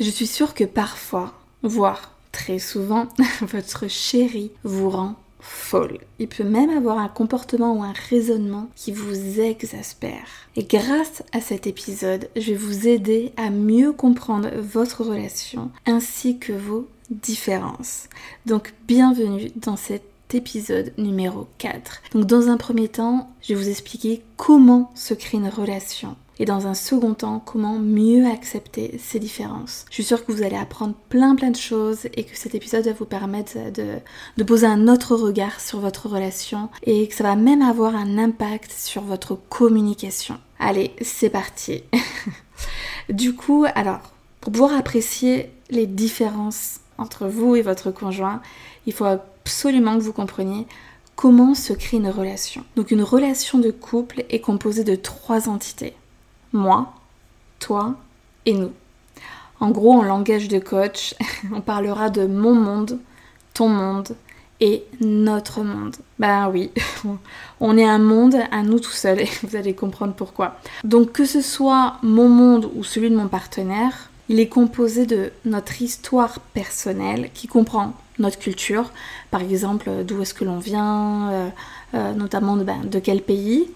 Je suis sûre que parfois, voire très souvent, votre chéri vous rend folle. Il peut même avoir un comportement ou un raisonnement qui vous exaspère. Et grâce à cet épisode, je vais vous aider à mieux comprendre votre relation ainsi que vos différences. Donc bienvenue dans cet épisode numéro 4. Donc dans un premier temps, je vais vous expliquer comment se crée une relation et dans un second temps, comment mieux accepter ces différences. Je suis sûre que vous allez apprendre plein plein de choses et que cet épisode va vous permettre de, poser un autre regard sur votre relation et que ça va même avoir un impact sur votre communication. Allez, c'est parti. du coup, alors, pour pouvoir apprécier les différences entre vous et votre conjoint, il faut absolument que vous compreniez comment se crée une relation. Donc une relation de couple est composée de trois entités moi, toi et nous. En gros, en langage de coach, on parlera de mon monde, ton monde et notre monde. Ben oui, on est un monde à nous tout seuls et vous allez comprendre pourquoi. Donc que ce soit mon monde ou celui de mon partenaire, il est composé de notre histoire personnelle qui comprend notre culture, par exemple d'où est-ce que l'on vient, euh, euh, notamment ben, de quel pays,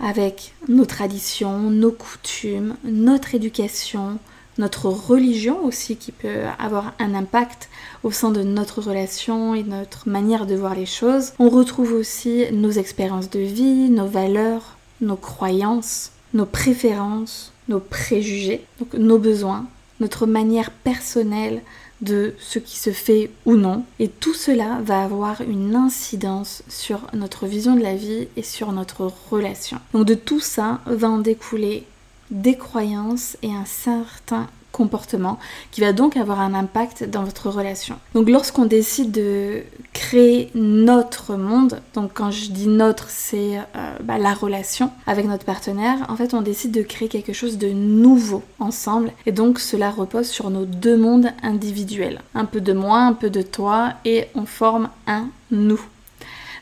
avec nos traditions, nos coutumes, notre éducation, notre religion aussi qui peut avoir un impact au sein de notre relation et notre manière de voir les choses. On retrouve aussi nos expériences de vie, nos valeurs, nos croyances, nos préférences, nos préjugés, donc nos besoins, notre manière personnelle de ce qui se fait ou non. Et tout cela va avoir une incidence sur notre vision de la vie et sur notre relation. Donc de tout ça va en découler des croyances et un certain comportement qui va donc avoir un impact dans votre relation. Donc lorsqu'on décide de créer notre monde, donc quand je dis notre, c'est euh, bah, la relation avec notre partenaire, en fait on décide de créer quelque chose de nouveau ensemble et donc cela repose sur nos deux mondes individuels. Un peu de moi, un peu de toi et on forme un nous.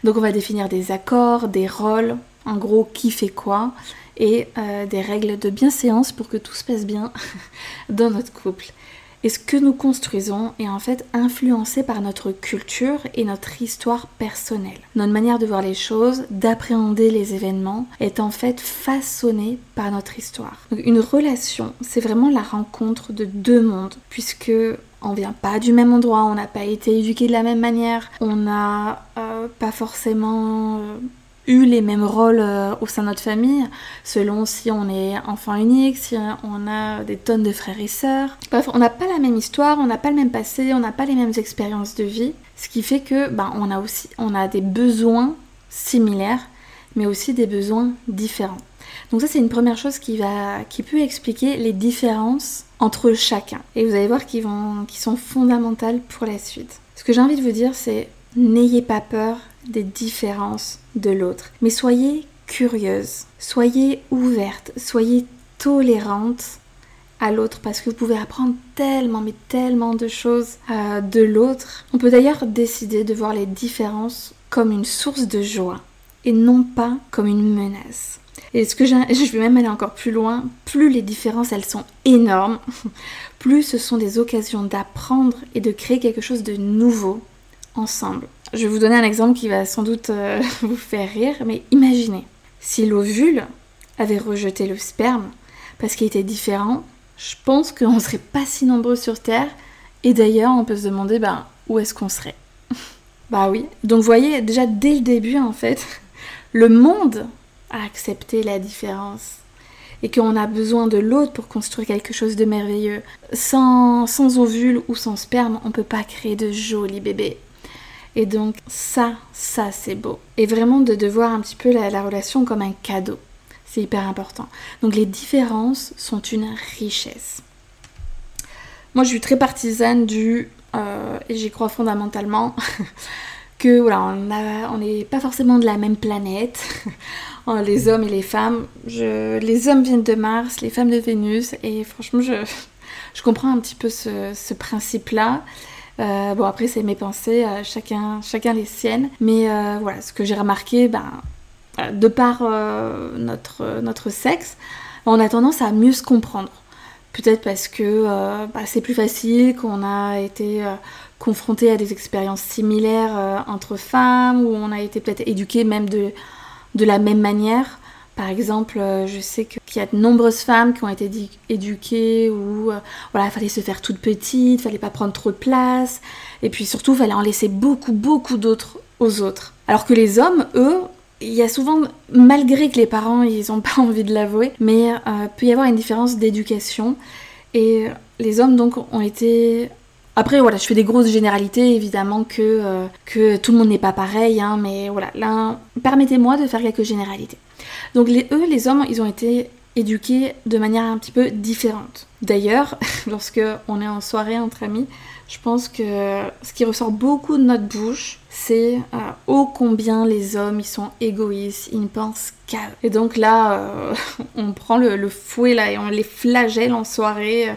Donc on va définir des accords, des rôles, en gros qui fait quoi et euh, des règles de bienséance pour que tout se passe bien dans notre couple. Et ce que nous construisons est en fait influencé par notre culture et notre histoire personnelle. Notre manière de voir les choses, d'appréhender les événements, est en fait façonnée par notre histoire. une relation, c'est vraiment la rencontre de deux mondes, puisque on vient pas du même endroit, on n'a pas été éduqué de la même manière, on n'a euh, pas forcément euh, eu les mêmes rôles euh, au sein de notre famille, selon si on est enfant unique, si on a des tonnes de frères et sœurs. Bref, on n'a pas la même histoire, on n'a pas le même passé, on n'a pas les mêmes expériences de vie, ce qui fait que ben, on a aussi on a des besoins similaires, mais aussi des besoins différents. Donc ça c'est une première chose qui va qui peut expliquer les différences entre chacun. Et vous allez voir qu'ils vont qui sont fondamentales pour la suite. Ce que j'ai envie de vous dire c'est n'ayez pas peur des différences de l'autre. Mais soyez curieuse, soyez ouverte, soyez tolérante à l'autre parce que vous pouvez apprendre tellement mais tellement de choses euh, de l'autre. On peut d'ailleurs décider de voir les différences comme une source de joie et non pas comme une menace. Et ce que je vais même aller encore plus loin, plus les différences elles sont énormes, plus ce sont des occasions d'apprendre et de créer quelque chose de nouveau ensemble. Je vais vous donner un exemple qui va sans doute euh, vous faire rire, mais imaginez si l'ovule avait rejeté le sperme parce qu'il était différent, je pense qu'on ne serait pas si nombreux sur Terre. Et d'ailleurs, on peut se demander ben, où est-ce qu'on serait? bah oui. Donc vous voyez, déjà dès le début, en fait, le monde a accepté la différence. Et qu'on a besoin de l'autre pour construire quelque chose de merveilleux. Sans, sans ovule ou sans sperme, on ne peut pas créer de jolis bébés. Et donc ça, ça c'est beau. Et vraiment de, de voir un petit peu la, relation comme un cadeau. C'est hyper important. Donc les différences sont une richesse. Moi, je suis très partisane du, euh, et j'y crois fondamentalement, que voilà, on n'est pas forcément de la même planète. les hommes et les femmes. les hommes viennent de Mars, les femmes de Vénus, et franchement, je, je comprends un petit peu ce, principe-là. Euh, bon, après, c'est mes pensées, euh, chacun, chacun les siennes. Mais voilà, ce que j'ai remarqué, ben, de par notre, notre sexe, on a tendance à mieux se comprendre. Peut-être parce que euh, bah, c'est plus facile, qu'on a été euh, confronté à des expériences similaires euh, entre femmes, ou on a été peut-être éduqué même de, de la même manière. Par exemple, je sais qu'il y a de nombreuses femmes qui ont été éduquées où voilà, il fallait se faire toute petite, il fallait pas prendre trop de place, et puis surtout, il fallait en laisser beaucoup, beaucoup d'autres aux autres. Alors que les hommes, eux, il y a souvent, malgré que les parents ils n'ont pas envie de l'avouer, mais euh, peut y avoir une différence d'éducation. Et les hommes donc ont été après, voilà, je fais des grosses généralités, évidemment que, euh, que tout le monde n'est pas pareil, hein, mais voilà, là, permettez-moi de faire quelques généralités. Donc, les, eux, les hommes, ils ont été éduqués de manière un petit peu différente. D'ailleurs, lorsque on est en soirée entre amis, je pense que ce qui ressort beaucoup de notre bouche, c'est euh, ô combien les hommes ils sont égoïstes, ils ne pensent qu'à eux. Et donc là, euh, on prend le, fouet là et on les flagelle en soirée.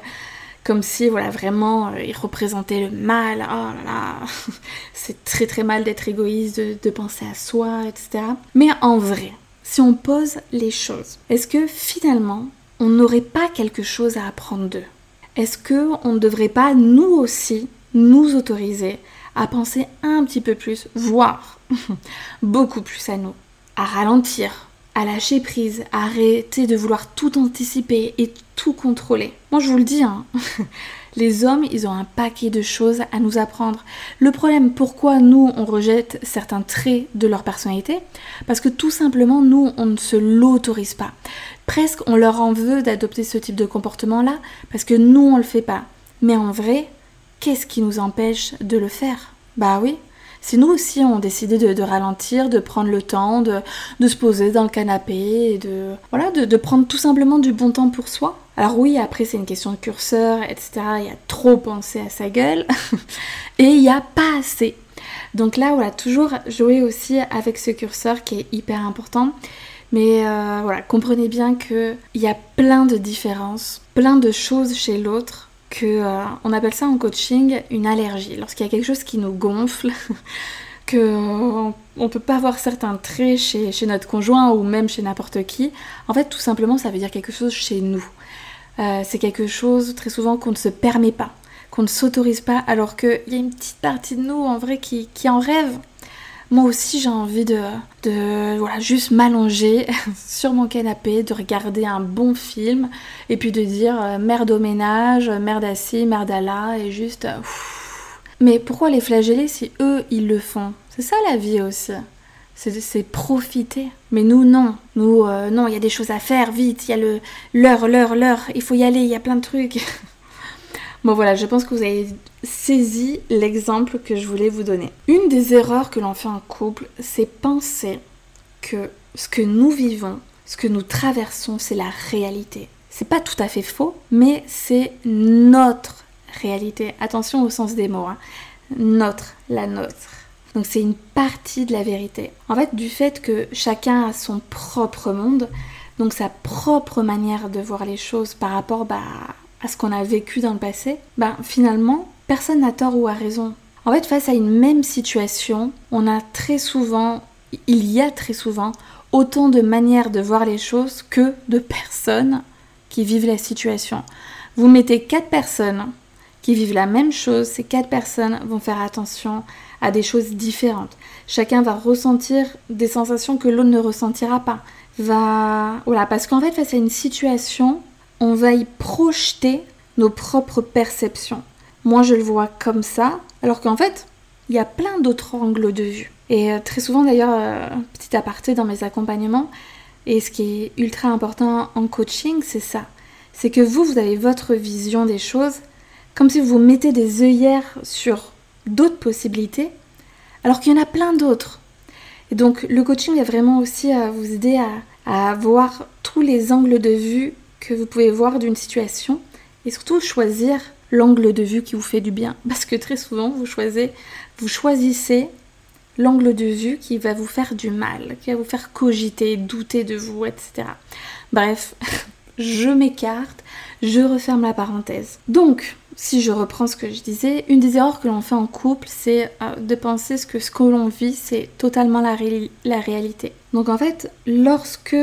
Euh, comme si voilà vraiment ils représentaient le mal, oh là là, c'est très très mal d'être égoïste, de, de penser à soi, etc. Mais en vrai, si on pose les choses, est-ce que finalement on n'aurait pas quelque chose à apprendre d'eux? Est-ce qu'on ne devrait pas nous aussi nous autoriser à penser un petit peu plus, voire beaucoup plus à nous, à ralentir, à lâcher prise, arrêter de vouloir tout anticiper et tout contrôler. Moi je vous le dis, hein, les hommes, ils ont un paquet de choses à nous apprendre. Le problème, pourquoi nous, on rejette certains traits de leur personnalité? Parce que tout simplement, nous, on ne se l'autorise pas presque on leur en veut d'adopter ce type de comportement-là parce que nous on le fait pas. Mais en vrai, qu'est-ce qui nous empêche de le faire? Bah oui, si nous aussi on décidait de, ralentir, de prendre le temps, de, se poser dans le canapé, de, voilà, de, prendre tout simplement du bon temps pour soi. Alors oui, après c'est une question de curseur, etc. Il y a trop pensé à sa gueule et il n'y a pas assez. Donc là, voilà, toujours jouer aussi avec ce curseur qui est hyper important. Mais euh, voilà, comprenez bien qu'il y a plein de différences, plein de choses chez l'autre que euh, on appelle ça en coaching une allergie. Lorsqu'il y a quelque chose qui nous gonfle, qu'on ne peut pas avoir certains traits chez, chez, notre conjoint ou même chez n'importe qui, en fait tout simplement ça veut dire quelque chose chez nous. Euh, c'est quelque chose très souvent qu'on ne se permet pas, qu'on ne s'autorise pas, alors qu'il y a une petite partie de nous en vrai qui, qui en rêve moi aussi j'ai envie de, de voilà, juste m'allonger sur mon canapé, de regarder un bon film et puis de dire euh, merde au ménage, merde à ci, merde à là et juste... Euh, Mais pourquoi les flageller si eux ils le font? C'est ça la vie aussi. C'est profiter. Mais nous, non. Nous, euh, non, il y a des choses à faire, vite. Il y a l'heure, l'heure, l'heure. Il faut y aller, il y a plein de trucs. Bon voilà, je pense que vous avez saisi l'exemple que je voulais vous donner. Une des erreurs que l'on fait en couple, c'est penser que ce que nous vivons, ce que nous traversons, c'est la réalité. C'est pas tout à fait faux, mais c'est notre réalité. Attention au sens des mots. Hein. Notre, la nôtre. Donc c'est une partie de la vérité. En fait, du fait que chacun a son propre monde, donc sa propre manière de voir les choses par rapport bah, à ce qu'on a vécu dans le passé, ben finalement, personne n'a tort ou a raison. En fait, face à une même situation, on a très souvent, il y a très souvent, autant de manières de voir les choses que de personnes qui vivent la situation. Vous mettez quatre personnes qui vivent la même chose, ces quatre personnes vont faire attention à des choses différentes. Chacun va ressentir des sensations que l'autre ne ressentira pas. Va voilà, parce qu'en fait face à une situation, on va y projeter nos propres perceptions. Moi, je le vois comme ça, alors qu'en fait, il y a plein d'autres angles de vue. Et euh, très souvent, d'ailleurs, euh, petit aparté dans mes accompagnements, et ce qui est ultra important en coaching, c'est ça. C'est que vous, vous avez votre vision des choses, comme si vous mettez des œillères sur d'autres possibilités, alors qu'il y en a plein d'autres. Et donc, le coaching est vraiment aussi à vous aider à, à voir tous les angles de vue que vous pouvez voir d'une situation et surtout choisir l'angle de vue qui vous fait du bien. Parce que très souvent, vous choisissez, l'angle de vue qui va vous faire du mal, qui va vous faire cogiter, douter de vous, etc. Bref, je m'écarte, je referme la parenthèse. Donc, si je reprends ce que je disais, une des erreurs que l'on fait en couple, c'est euh, de penser que ce que l'on vit, c'est totalement la, la réalité. Donc en fait, lorsque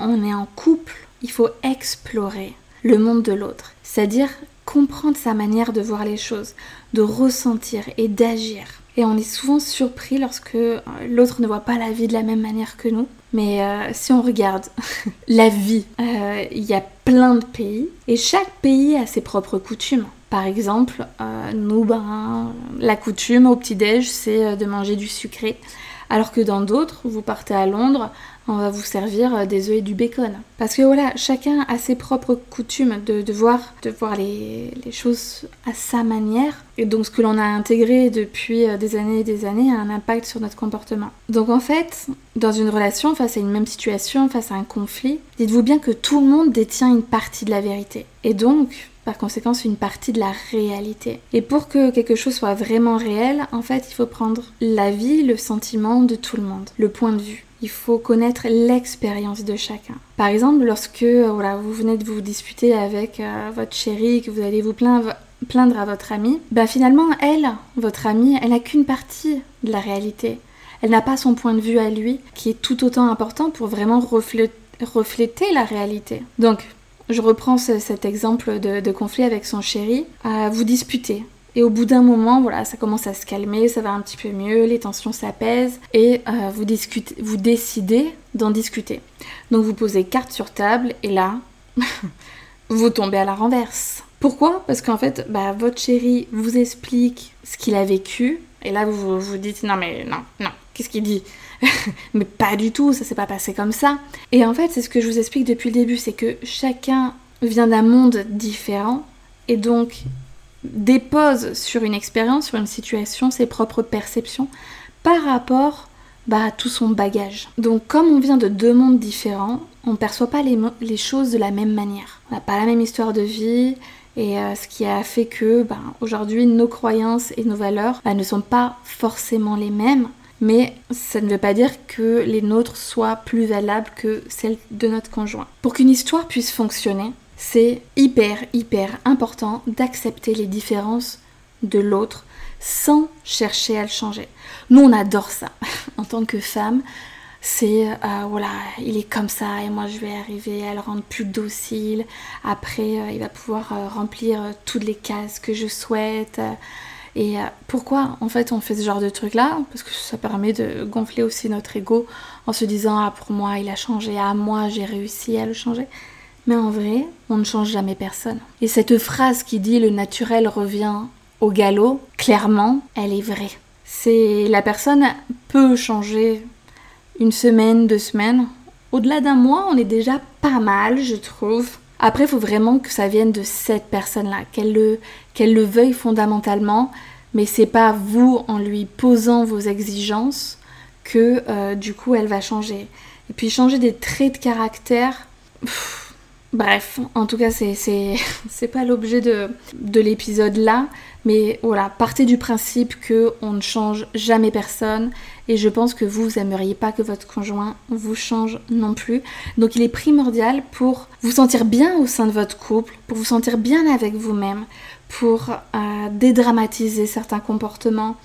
on est en couple, il faut explorer le monde de l'autre, c'est-à-dire comprendre sa manière de voir les choses, de ressentir et d'agir. Et on est souvent surpris lorsque euh, l'autre ne voit pas la vie de la même manière que nous. Mais euh, si on regarde la vie, euh, il y a plein de pays et chaque pays a ses propres coutumes. Par exemple, nous, ben, la coutume au petit-déj, c'est de manger du sucré. Alors que dans d'autres, vous partez à Londres, on va vous servir euh, des œufs et du bacon. Parce que voilà, chacun a ses propres coutumes de, voir, de voir les, choses à sa manière. Et donc ce que l'on a intégré depuis euh, des années et des années a un impact sur notre comportement. Donc en fait, dans une relation, face à une même situation, face à un conflit, dites-vous bien que tout le monde détient une partie de la vérité. Et donc, par conséquent une partie de la réalité. Et pour que quelque chose soit vraiment réel, en fait, il faut prendre la vie, le sentiment de tout le monde, le point de vue. Il faut connaître l'expérience de chacun. Par exemple, lorsque euh, voilà, vous venez de vous disputer avec euh, votre chérie, que vous allez vous plaindre, à votre amie, ben finalement, elle, votre amie, elle n'a qu'une partie de la réalité. Elle n'a pas son point de vue à lui, qui est tout autant important pour vraiment refléter la réalité. Donc, je reprends cet exemple de, conflit avec son chéri. à vous disputer. Et au bout d'un moment, voilà, ça commence à se calmer, ça va un petit peu mieux, les tensions s'apaisent et euh, vous, discutez, vous décidez d'en discuter. Donc vous posez carte sur table et là, vous tombez à la renverse. Pourquoi? Parce qu'en fait, bah, votre chéri vous explique ce qu'il a vécu et là vous vous dites non mais non, non, qu'est-ce qu'il dit? Mais pas du tout, ça s'est pas passé comme ça. Et en fait, c'est ce que je vous explique depuis le début, c'est que chacun vient d'un monde différent et donc dépose sur une expérience, sur une situation, ses propres perceptions par rapport bah, à tout son bagage. Donc comme on vient de deux mondes différents, on ne perçoit pas les, choses de la même manière. On n'a pas la même histoire de vie, et euh, ce qui a fait que bah, aujourd'hui nos croyances et nos valeurs bah, ne sont pas forcément les mêmes mais ça ne veut pas dire que les nôtres soient plus valables que celles de notre conjoint. Pour qu'une histoire puisse fonctionner, c'est hyper, hyper important d'accepter les différences de l'autre sans chercher à le changer. Nous, on adore ça. en tant que femme, c'est euh, voilà, il est comme ça et moi je vais arriver à le rendre plus docile. Après, euh, il va pouvoir euh, remplir toutes les cases que je souhaite. Et pourquoi en fait on fait ce genre de truc là Parce que ça permet de gonfler aussi notre ego en se disant ah pour moi il a changé, ah moi j'ai réussi à le changer. Mais en vrai, on ne change jamais personne. Et cette phrase qui dit le naturel revient au galop, clairement, elle est vraie. C'est la personne peut changer une semaine, deux semaines. Au-delà d'un mois, on est déjà pas mal, je trouve. Après, il faut vraiment que ça vienne de cette personne-là, qu'elle le, qu'elle le veuille fondamentalement, mais c'est pas vous en lui posant vos exigences que euh, du coup elle va changer. Et puis changer des traits de caractère. Bref, en tout cas, c'est, pas l'objet de, de l'épisode là. Mais voilà, partez du principe que on ne change jamais personne et je pense que vous, vous aimeriez pas que votre conjoint vous change non plus. Donc il est primordial pour vous sentir bien au sein de votre couple, pour vous sentir bien avec vous-même, pour euh, dédramatiser certains comportements,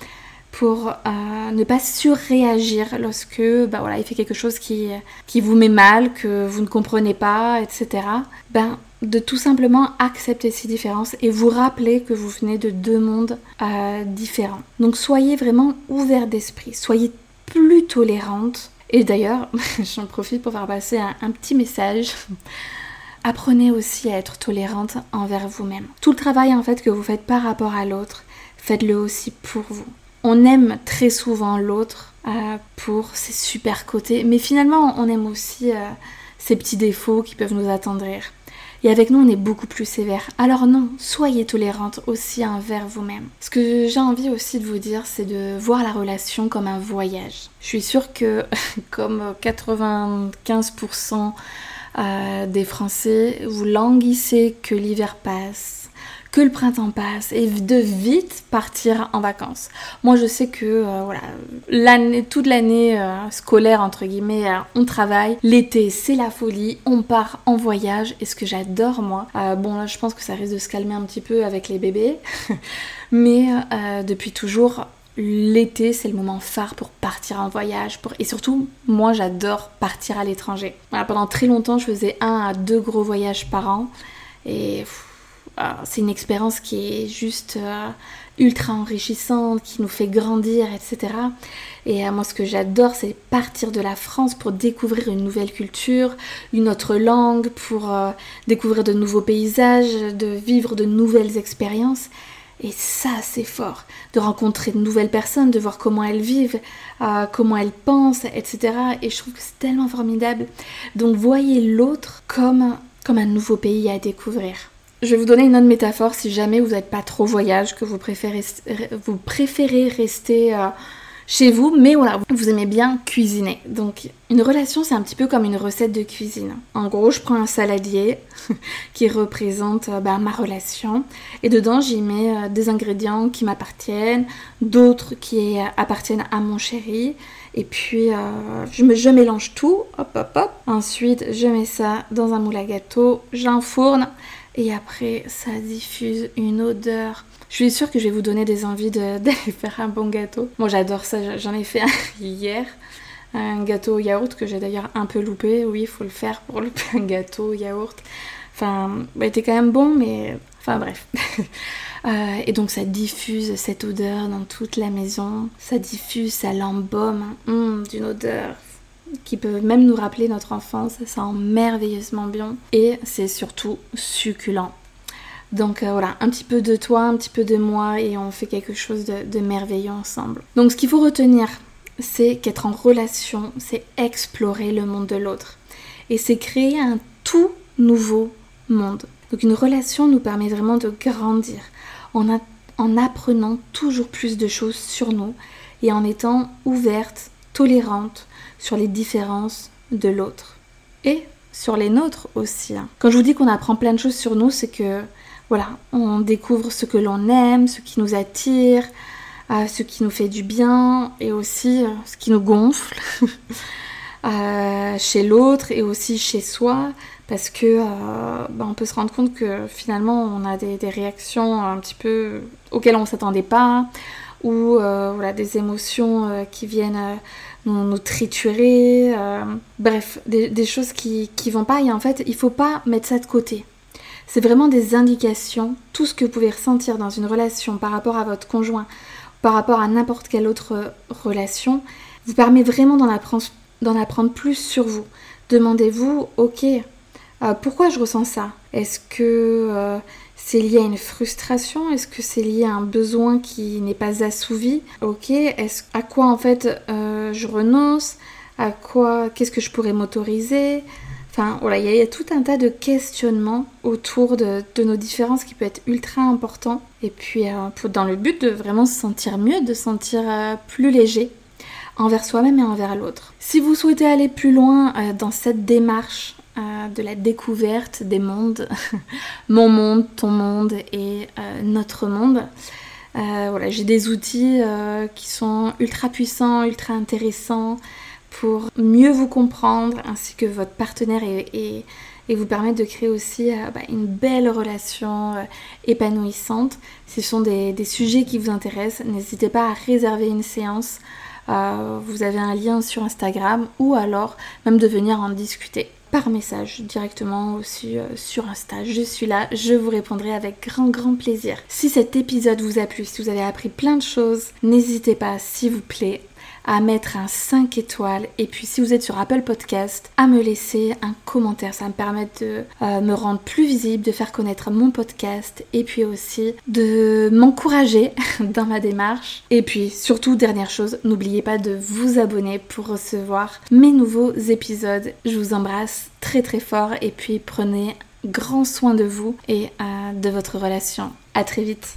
pour euh, ne pas surréagir lorsque bah voilà, il fait quelque chose qui, qui vous met mal, que vous ne comprenez pas, etc. Ben, de tout simplement accepter ces différences et vous rappeler que vous venez de deux mondes euh, différents. Donc soyez vraiment ouvert d'esprit, soyez plus tolérante. Et d'ailleurs, j'en profite pour faire passer un petit message. Apprenez aussi à être tolérante envers vous-même. Tout le travail en fait que vous faites par rapport à l'autre, faites-le aussi pour vous. On aime très souvent l'autre euh, pour ses super côtés, mais finalement on aime aussi euh, ses petits défauts qui peuvent nous attendrir. Et avec nous, on est beaucoup plus sévère. Alors non, soyez tolérante aussi envers vous-même. Ce que j'ai envie aussi de vous dire, c'est de voir la relation comme un voyage. Je suis sûre que, comme 95% euh, des Français, vous languissez que l'hiver passe, que le printemps passe et de vite partir en vacances. Moi, je sais que euh, voilà, toute l'année euh, scolaire entre guillemets, euh, on travaille. L'été, c'est la folie. On part en voyage. Et ce que j'adore moi, bon là, je pense que ça risque de se calmer un petit peu avec les bébés, mais depuis toujours, l'été, c'est le moment phare pour partir en voyage. Et surtout, moi, j'adore partir à l'étranger. pendant très longtemps, je faisais un à deux gros voyages par an. Et c'est une expérience qui est juste euh, ultra enrichissante, qui nous fait grandir, etc. Et euh, moi, ce que j'adore, c'est partir de la France pour découvrir une nouvelle culture, une autre langue, pour euh, découvrir de nouveaux paysages, de vivre de nouvelles expériences. Et ça, c'est fort, de rencontrer de nouvelles personnes, de voir comment elles vivent, comment elles pensent, etc. Et je trouve que c'est tellement formidable. Donc voyez l'autre comme, comme un nouveau pays à découvrir. Je vais vous donner une autre métaphore si jamais vous n'êtes pas trop voyage, que vous préférez, vous préférez rester euh, chez vous, mais voilà, vous aimez bien cuisiner. Donc une relation, c'est un petit peu comme une recette de cuisine. En gros, je prends un saladier qui représente euh, bah, ma relation, et dedans j'y mets euh, des ingrédients qui m'appartiennent, d'autres qui appartiennent à mon chéri. Et puis je, je mélange tout, hop hop hop. Ensuite, je mets ça dans un moule à gâteau, j'enfourne et après ça diffuse une odeur. Je suis sûre que je vais vous donner des envies d'aller faire un bon gâteau. Moi j'adore ça, j'en ai fait un hier. Un gâteau au yaourt que j'ai d'ailleurs un peu loupé. Oui, il faut le faire pour louper un gâteau au yaourt. Enfin, bah, il était quand même bon, mais... Enfin bref. Euh, et donc ça diffuse cette odeur dans toute la maison. Ça diffuse, ça l'embaume. Hum, d'une odeur qui peut même nous rappeler notre enfance. Ça sent merveilleusement bien et c'est surtout succulent. Donc euh, voilà, un petit peu de toi, un petit peu de moi et on fait quelque chose de, de merveilleux ensemble. Donc ce qu'il faut retenir, c'est qu'être en relation, c'est explorer le monde de l'autre. Et c'est créer un tout nouveau monde. Donc une relation nous permet vraiment de grandir en, en apprenant toujours plus de choses sur nous et en étant ouverte, tolérante, sur les différences de l'autre. Et sur les nôtres aussi. Hein. Quand je vous dis qu'on apprend plein de choses sur nous, c'est que voilà, on découvre ce que l'on aime, ce qui nous attire, euh, ce qui nous fait du bien et aussi euh, ce qui nous gonfle euh, chez l'autre et aussi chez soi parce que bah, on peut se rendre compte que finalement on a des, réactions un petit peu auxquelles on s'attendait pas ou voilà des émotions qui viennent nous, triturer, euh, bref, des, choses qui, qui vont pas et en fait il faut pas mettre ça de côté. C'est vraiment des indications, tout ce que vous pouvez ressentir dans une relation par rapport à votre conjoint, par rapport à n'importe quelle autre relation, vous permet vraiment d'en apprendre, apprendre plus sur vous. Demandez-vous, ok, euh, pourquoi je ressens ça? Est-ce que euh, c'est lié à une frustration? Est-ce que c'est lié à un besoin qui n'est pas assouvi? Ok. Est-ce à quoi en fait euh, je renonce? À quoi Qu'est-ce que je pourrais m'autoriser? Enfin voilà, il y, a tout un tas de questionnements autour de, nos différences qui peut être ultra important. Et puis euh, dans le but de vraiment se sentir mieux, de se sentir euh, plus léger envers soi-même et envers l'autre. Si vous souhaitez aller plus loin dans cette démarche de la découverte des mondes, mon monde, ton monde et euh, notre monde. Euh, voilà, j'ai des outils euh, qui sont ultra puissants, ultra intéressants pour mieux vous comprendre ainsi que votre partenaire et, vous permettre de créer aussi bah, une belle relation épanouissante. Si ce sont des, sujets qui vous intéressent, n'hésitez pas à réserver une séance. vous avez un lien sur Instagram ou alors même de venir en discuter par message directement aussi euh, sur Insta. Je suis là, je vous répondrai avec grand grand plaisir. Si cet épisode vous a plu, si vous avez appris plein de choses, n'hésitez pas s'il vous plaît à mettre un 5 étoiles et puis si vous êtes sur Apple Podcast, à me laisser un commentaire. Ça me permet de euh, me rendre plus visible, de faire connaître mon podcast et puis aussi de m'encourager dans ma démarche. Et puis surtout, dernière chose, n'oubliez pas de vous abonner pour recevoir mes nouveaux épisodes. Je vous embrasse très très fort et puis prenez grand soin de vous et euh, de votre relation. À très vite.